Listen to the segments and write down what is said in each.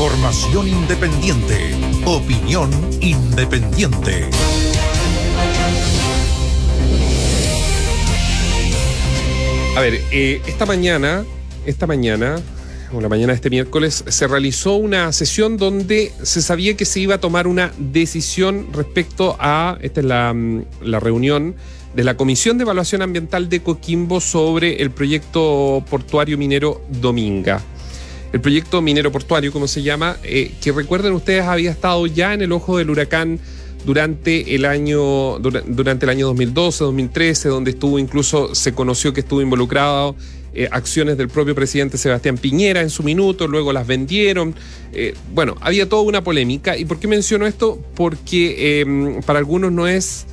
Información independiente. Opinión independiente. A ver, eh, esta mañana, esta mañana, o la mañana de este miércoles, se realizó una sesión donde se sabía que se iba a tomar una decisión respecto a, esta es la, mm, la reunión de la Comisión de Evaluación Ambiental de Coquimbo sobre el proyecto portuario minero Dominga. El proyecto minero portuario, como se llama, eh, que recuerden ustedes había estado ya en el ojo del huracán durante el año dura- durante el año 2012, 2013, donde estuvo incluso se conoció que estuvo involucrado eh, acciones del propio presidente Sebastián Piñera en su minuto, luego las vendieron. Eh, bueno, había toda una polémica. ¿Y por qué menciono esto? Porque para algunos no es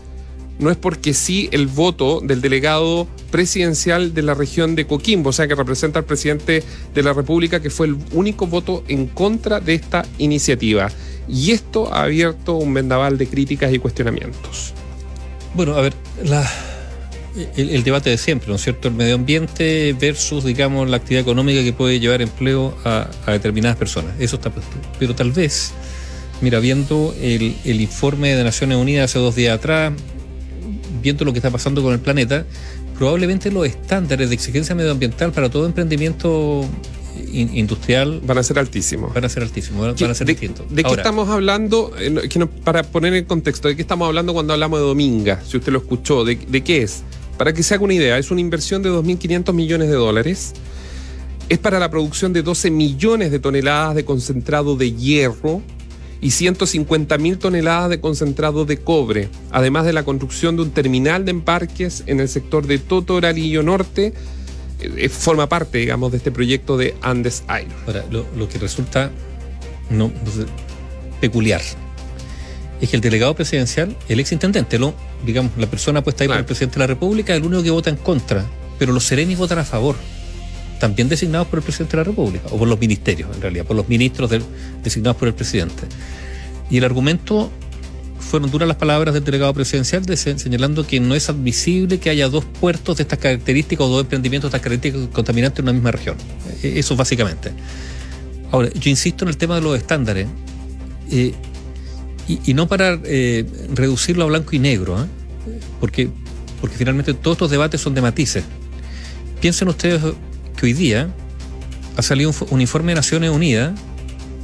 no es porque sí el voto del delegado presidencial de la región de Coquimbo, o sea, que representa al presidente de la República, que fue el único voto en contra de esta iniciativa. Y esto ha abierto un vendaval de críticas y cuestionamientos. Bueno, a ver, la- el, debate de siempre, ¿no es cierto? El medio ambiente versus, digamos, la actividad económica que puede llevar empleo a, determinadas personas. Eso está. Pero tal vez, mira, viendo el informe de Naciones Unidas hace dos días atrás, viendo lo que está pasando con el planeta, probablemente los estándares de exigencia medioambiental para todo emprendimiento in- industrial Van a ser altísimos. van a ser altísimos, van, a ser ¿De, distintos. de qué estamos hablando? Eh, para poner en contexto, ¿de qué estamos hablando cuando hablamos de Dominga? Si usted lo escuchó, ¿de, de qué es? Para que se haga una idea, es una inversión de 2.500 millones de dólares. Es para la producción de 12 millones de toneladas de concentrado de hierro y 150 mil toneladas de concentrado de cobre, además de la construcción de un terminal de embarques en el sector de Totoralillo Norte. Eh, eh, forma parte, digamos, de este proyecto de Andes Iron. Ahora, lo, lo que resulta no, peculiar es que el delegado presidencial, el ex intendente, lo, digamos, la persona puesta ahí por Claro. el presidente de la República, es el único que vota en contra, pero los serenis votan a favor, también designados por el presidente de la República, o por los ministerios, en realidad, por los ministros designados por el presidente. Y el argumento fueron duras las palabras del delegado presidencial de se- señalando que no es admisible que haya dos puertos de estas características o dos emprendimientos de estas características contaminantes en una misma región. Eh, Eso básicamente. Ahora, yo insisto en el tema de los estándares, eh, y, y no para eh, reducirlo a blanco y negro, ¿eh? porque, porque finalmente todos estos debates son de matices. Piensen ustedes que hoy día ha salido un, fo- un informe de Naciones Unidas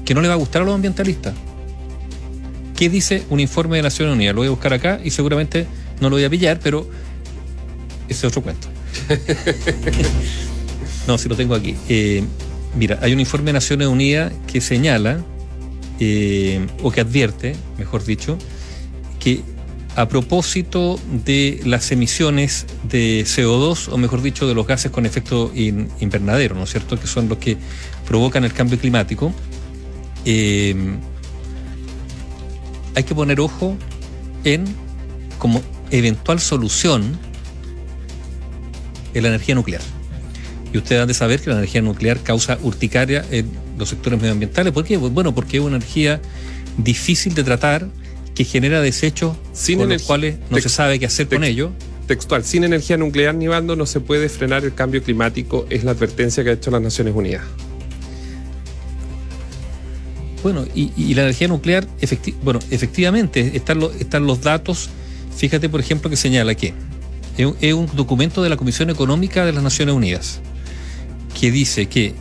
que no le va a gustar a los ambientalistas. ¿Qué dice un informe de Naciones Unidas? Lo voy a buscar acá y seguramente no lo voy a pillar, pero ese es otro cuento. no, si lo tengo aquí. Eh, mira, hay un informe de Naciones Unidas que señala, eh, o que advierte, mejor dicho, que a propósito de las emisiones de CO2, o mejor dicho, de los gases con efecto in- invernadero, ¿no es cierto?, que son los que provocan el cambio climático, eh, hay que poner ojo en como eventual solución en la energía nuclear. Y ustedes han de saber que la energía nuclear causa urticaria en los sectores medioambientales. ¿Por qué? Bueno, porque es una energía difícil de tratar, que genera desechos Sin con los cuales no se sabe qué hacer con ellos. Textual, sin energía nuclear ni bando no se puede frenar el cambio climático, es la advertencia que ha hecho las Naciones Unidas. Bueno, y, y la energía nuclear, efecti- bueno, efectivamente, están, los están los datos. Fíjate, por ejemplo, que señala que es un, es un documento de la Comisión Económica de las Naciones Unidas que dice que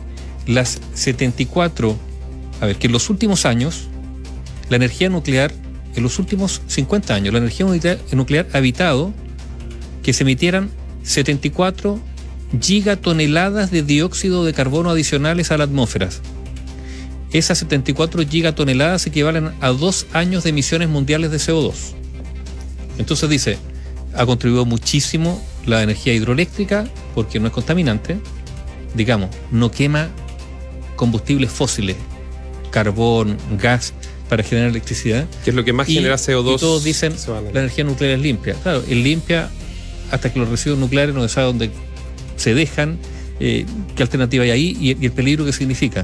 las 74, a ver, que en los últimos años, la energía nuclear, en los últimos 50 años, la energía nuclear, ha evitado que se emitieran 74 gigatoneladas de dióxido de carbono adicionales a la atmósfera. Esas 74 gigatoneladas equivalen a dos años de emisiones mundiales de CO2. Entonces dice, ha contribuido muchísimo la energía hidroeléctrica porque no es contaminante, digamos, no quema combustibles fósiles, carbón, gas para generar electricidad. Que es lo que más Y- genera CO2. y todos dicen la energía nuclear es limpia. Claro, es limpia hasta que los residuos nucleares no se sabe dónde se dejan, eh, qué alternativa hay ahí y, y el peligro que significa.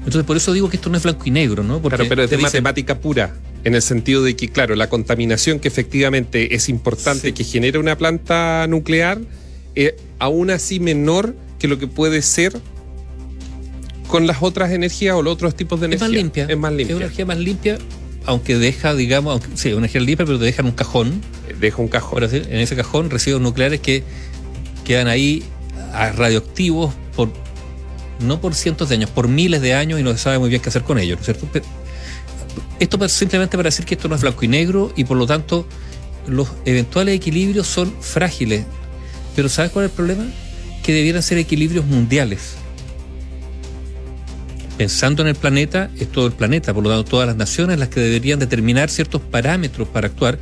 Entonces, por eso digo que esto no es blanco y negro, ¿no? Porque Claro, pero es de dicen, matemática pura, en el sentido de que, claro, la contaminación que efectivamente es importante Sí. que genera una planta nuclear, es aún así menor que lo que puede ser con las otras energías o los otros tipos de Es energía. más limpia. Es más Es limpia. una energía más limpia, aunque deja, digamos, aunque, sí, una energía limpia, pero te deja en un cajón. Deja un cajón. En ese cajón residuos nucleares que quedan ahí ah, radioactivos por no por cientos de años, por miles de años y no se sabe muy bien qué hacer con ellos, ¿no es cierto? Pero esto simplemente para decir que esto no es blanco y negro y por lo tanto los eventuales equilibrios son frágiles. Pero ¿sabes cuál es el problema? Que debieran ser equilibrios mundiales. Pensando en el planeta, es todo el planeta, por lo tanto todas las naciones las que deberían determinar ciertos parámetros para actuar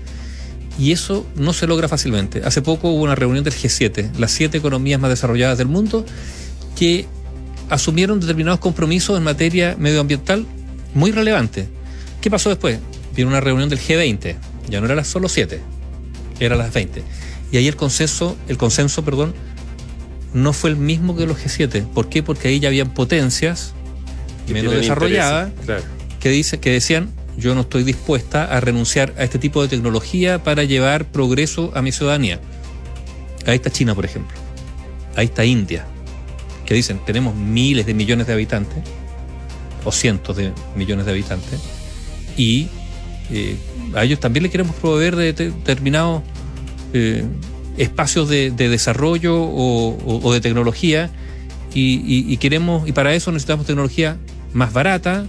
y eso no se logra fácilmente. Hace poco hubo una reunión del G7, las siete economías más desarrolladas del mundo, que asumieron determinados compromisos en materia medioambiental muy relevantes. ¿Qué pasó después? Vino una reunión del G20, ya no las solo siete, eran las 20. Y ahí el consenso, el consenso, perdón, no fue el mismo que los G7. ¿Por qué? Porque ahí ya habían potencias menos intereses, Claro. que, dice, que decían, yo no estoy dispuesta a renunciar a este tipo de tecnología para llevar progreso a mi ciudadanía. Ahí está China, por ejemplo. Ahí está India, que dicen, tenemos miles de millones de habitantes, o cientos de millones de habitantes, y eh, a ellos también le queremos proveer de de- determinados eh, espacios de, de desarrollo o, o- o de tecnología, y, y- y queremos, y para eso necesitamos tecnología más barata,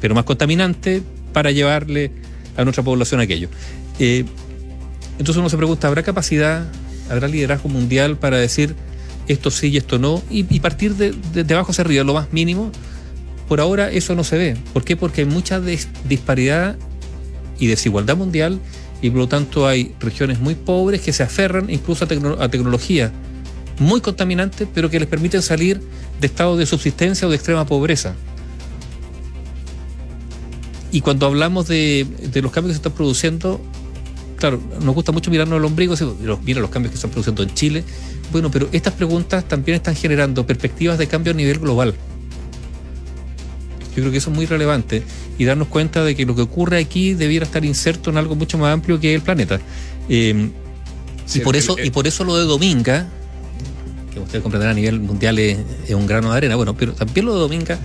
pero más contaminante para llevarle a nuestra población aquello. Eh, entonces uno se pregunta, ¿habrá capacidad, habrá liderazgo mundial para decir esto sí y esto no? Y, partir de, de- de abajo hacia arriba, lo más mínimo. Por ahora eso no se ve. ¿Por qué? Porque hay mucha des- disparidad y desigualdad mundial y por lo tanto hay regiones muy pobres que se aferran incluso a, tecno- a tecnología muy contaminantes, pero que les permiten salir de estado de subsistencia o de extrema pobreza. Y cuando hablamos de, de los cambios que se están produciendo, claro, nos gusta mucho mirarnos el ombligo, decir, "Los- mira los cambios que se están produciendo en Chile. Bueno, pero estas preguntas también están generando perspectivas de cambio a nivel global. Yo creo que eso es muy relevante y darnos cuenta de que lo que ocurre aquí debiera estar inserto en algo mucho más amplio que el planeta. Eh, Sí, y, por eso, el- y por eso lo de Dominga, que ustedes comprenderán a nivel mundial es, es un grano de arena, bueno, pero también lo de Dominga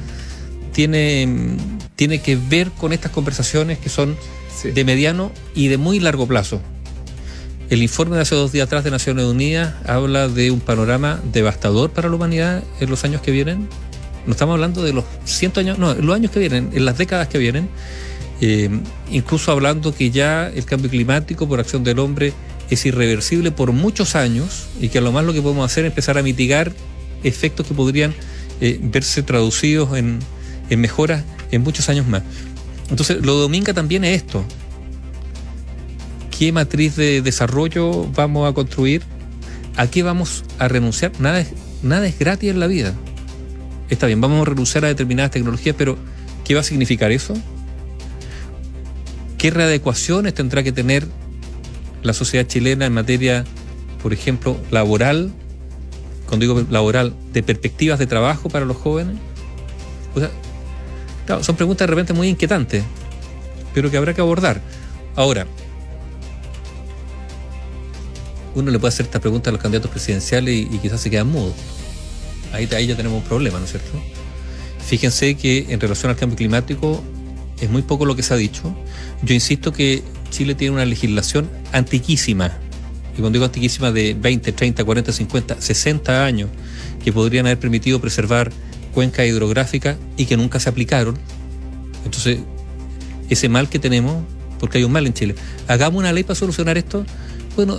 tiene, mm, tiene que ver con estas conversaciones que son Sí. de mediano y de muy largo plazo. El informe de hace dos días atrás de Naciones Unidas habla de un panorama devastador para la humanidad en los años que vienen. No estamos hablando de los cientos años, no, en los años que vienen, en las décadas que vienen. Eh, incluso hablando que ya el cambio climático por acción del hombre es irreversible por muchos años y que a lo más lo que podemos hacer es empezar a mitigar efectos que podrían eh, verse traducidos en, en mejoras en muchos años más. Entonces, lo Dominga también es esto. ¿Qué matriz de desarrollo vamos a construir? ¿A qué vamos a renunciar? Nada es, nada es gratis en la vida. Está bien, vamos a renunciar a determinadas tecnologías, pero ¿qué va a significar eso? ¿Qué readecuaciones tendrá que tener la sociedad chilena en materia, por ejemplo, laboral? Cuando digo laboral, de perspectivas de trabajo para los jóvenes. O sea, claro, son preguntas de repente muy inquietantes, pero que habrá que abordar. Ahora, uno le puede hacer esta pregunta a los candidatos presidenciales y, quizás se quedan mudos. Ahí, ahí ya tenemos un problema, ¿no es cierto? Fíjense que en relación al cambio climático es muy poco lo que se ha dicho. Yo insisto que Chile tiene una legislación antiquísima, y cuando digo antiquísima de 20, 30, 40, 50, 60 años, que podrían haber permitido preservar cuencas hidrográficas y que nunca se aplicaron. Entonces, ese mal que tenemos, porque hay un mal en Chile, hagamos una ley para solucionar esto. Bueno,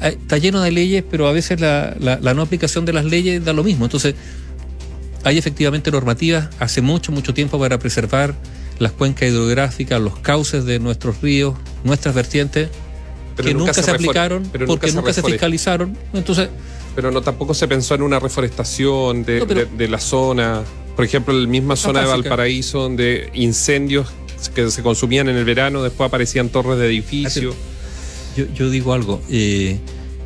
está lleno de leyes, pero a veces la, la- la no aplicación de las leyes da lo mismo. Entonces, hay efectivamente normativas hace mucho, mucho tiempo para preservar las cuencas hidrográficas, los cauces de nuestros ríos, nuestras vertientes, Pero que nunca, se, aplicaron pero porque nunca se, reforest- fiscalizaron. Entonces, Pero no tampoco se pensó en una reforestación de, No, pero- de- de la zona. Por ejemplo, en la misma zona de. Valparaíso, donde incendios que se consumían en el verano, después aparecían torres de edificios. yo, yo digo algo. eh,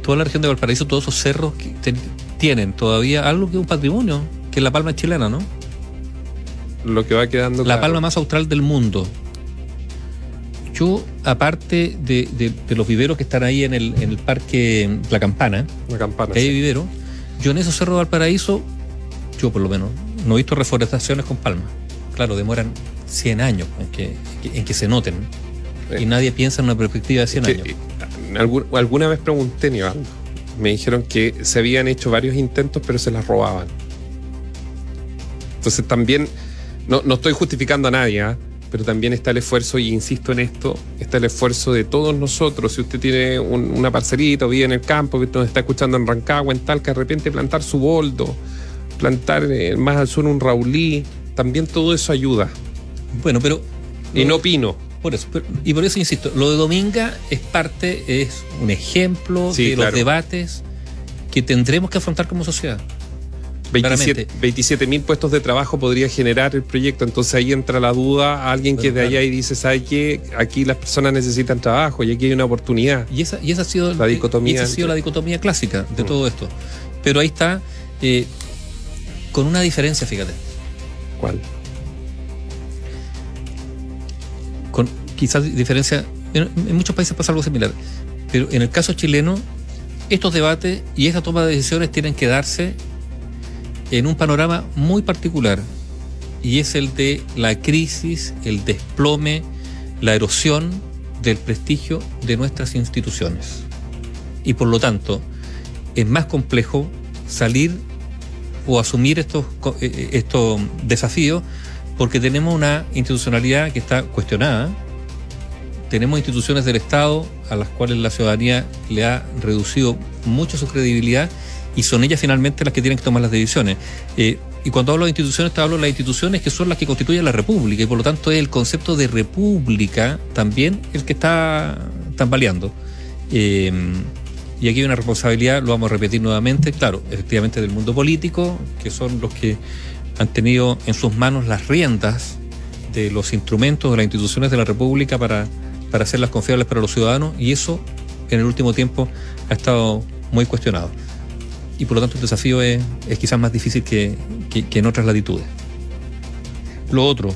toda la región de Valparaíso, todos esos cerros que ten- tienen todavía algo que es un patrimonio, que es la palma chilena, ¿no? Lo que va quedando. La claro. palma más austral del mundo. Yo, aparte de, de- de los viveros que están ahí en el, en el parque La Campana, La campana. que hay sí. vivero, yo en esos cerros de Valparaíso, yo por lo menos, no he visto reforestaciones con palma. Claro, demoran 100 años en que, en que se noten. Y nadie piensa en una perspectiva de 100 Que, años. algún- alguna vez pregunté, Nivaldo. Me dijeron que se habían hecho varios intentos, pero se las robaban. Entonces también, no, no estoy justificando a nadie, ¿ah? Pero también está el esfuerzo, y insisto en esto, está el esfuerzo de todos nosotros. Si usted tiene un- una parcelita o vive en el campo, que nos está escuchando en Rancagua, en Talca, de repente plantar su boldo, plantar eh, más al sur un raulí, también todo eso ayuda. Bueno, pero. Y no opino. Por eso, pero- y por eso insisto, lo de Dominga es parte, es un ejemplo Sí, de claro. los debates que tendremos que afrontar como sociedad. 27 Claramente. mil puestos de trabajo podría generar el proyecto. Entonces ahí entra la duda a alguien que es de allá y dice, ¿sabe qué? Aquí las personas necesitan trabajo y aquí hay una oportunidad. Y esa, y esa ha sido, La dicotomía esa ha sido la dicotomía clásica de Mm. todo esto. Pero ahí está, eh, con una diferencia, fíjate. ¿Cuál? con quizás diferencia. En, en muchos países pasa algo similar, pero en el caso chileno, estos debates y esta toma de decisiones tienen que darse en un panorama muy particular, y es el de la crisis, el desplome, la erosión del prestigio de nuestras instituciones. Y por lo tanto, es más complejo salir o asumir estos, eh, eh, estos desafíos porque tenemos una institucionalidad que está cuestionada, tenemos instituciones del Estado a las cuales la ciudadanía le ha reducido mucho su credibilidad y son ellas finalmente las que tienen que tomar las decisiones. Eh, y cuando hablo de instituciones, te hablo de las instituciones que son las que constituyen la República y por lo tanto es el concepto de República también el que está tambaleando. Eh, y aquí hay una responsabilidad, lo vamos a repetir nuevamente, claro, efectivamente del mundo político, que son los que han tenido en sus manos las riendas de los instrumentos de las instituciones de la República para, para hacerlas confiables para los ciudadanos, y eso en el último tiempo ha estado muy cuestionado. Y por lo tanto el desafío es, es quizás más difícil que, que- que en otras latitudes. Lo otro,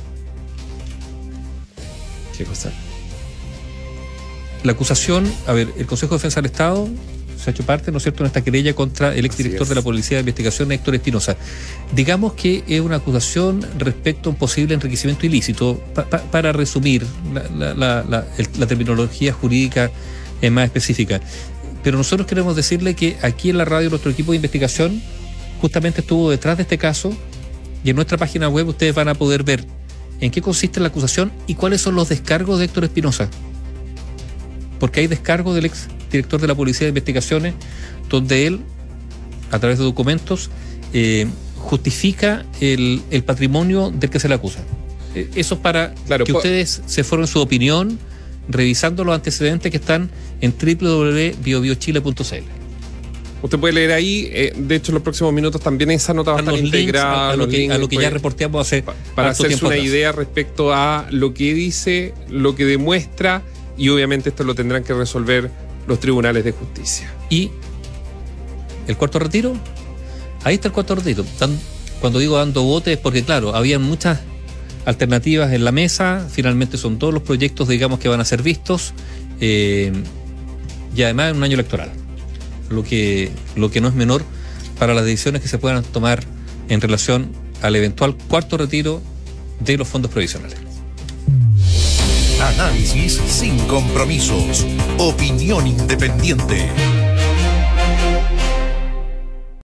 ¿Qué cosa? la acusación, a ver, el Consejo de Defensa del Estado se ha hecho parte, ¿no es cierto?, en esta querella contra el exdirector de la Policía de Investigación, Héctor Espinosa. Digamos que es una acusación respecto a un posible enriquecimiento ilícito. Pa- pa- para resumir, la, la- la- la- terminología jurídica es más específica. Pero nosotros queremos decirle que aquí en la radio nuestro equipo de investigación justamente estuvo detrás de este caso y en nuestra página web ustedes van a poder ver en qué consiste la acusación y cuáles son los descargos de Héctor Espinosa porque hay descargo del ex director de la Policía de Investigaciones, donde él, a través de documentos, eh, justifica el, el patrimonio del que se le acusa. Eh, Eso es para Claro, que po- ustedes se formen su opinión revisando los antecedentes que están en www.biobiochile.cl. Usted puede leer ahí, eh, de hecho en los próximos minutos también esa nota va a estar integrada. a, a lo que, a links, lo que ya reporteamos hace pa- para hacerse una atrás. idea respecto a lo que dice, lo que demuestra y obviamente esto lo tendrán que resolver los tribunales de justicia. Y el cuarto retiro, ahí está el cuarto retiro. Cuando digo dando botes es porque, claro, había muchas alternativas en la mesa, finalmente son todos los proyectos, digamos, que van a ser vistos, eh, y además en un año electoral, lo que, lo que no es menor para las decisiones que se puedan tomar en relación al eventual cuarto retiro de los fondos provisionales. Análisis sin compromisos. Opinión independiente.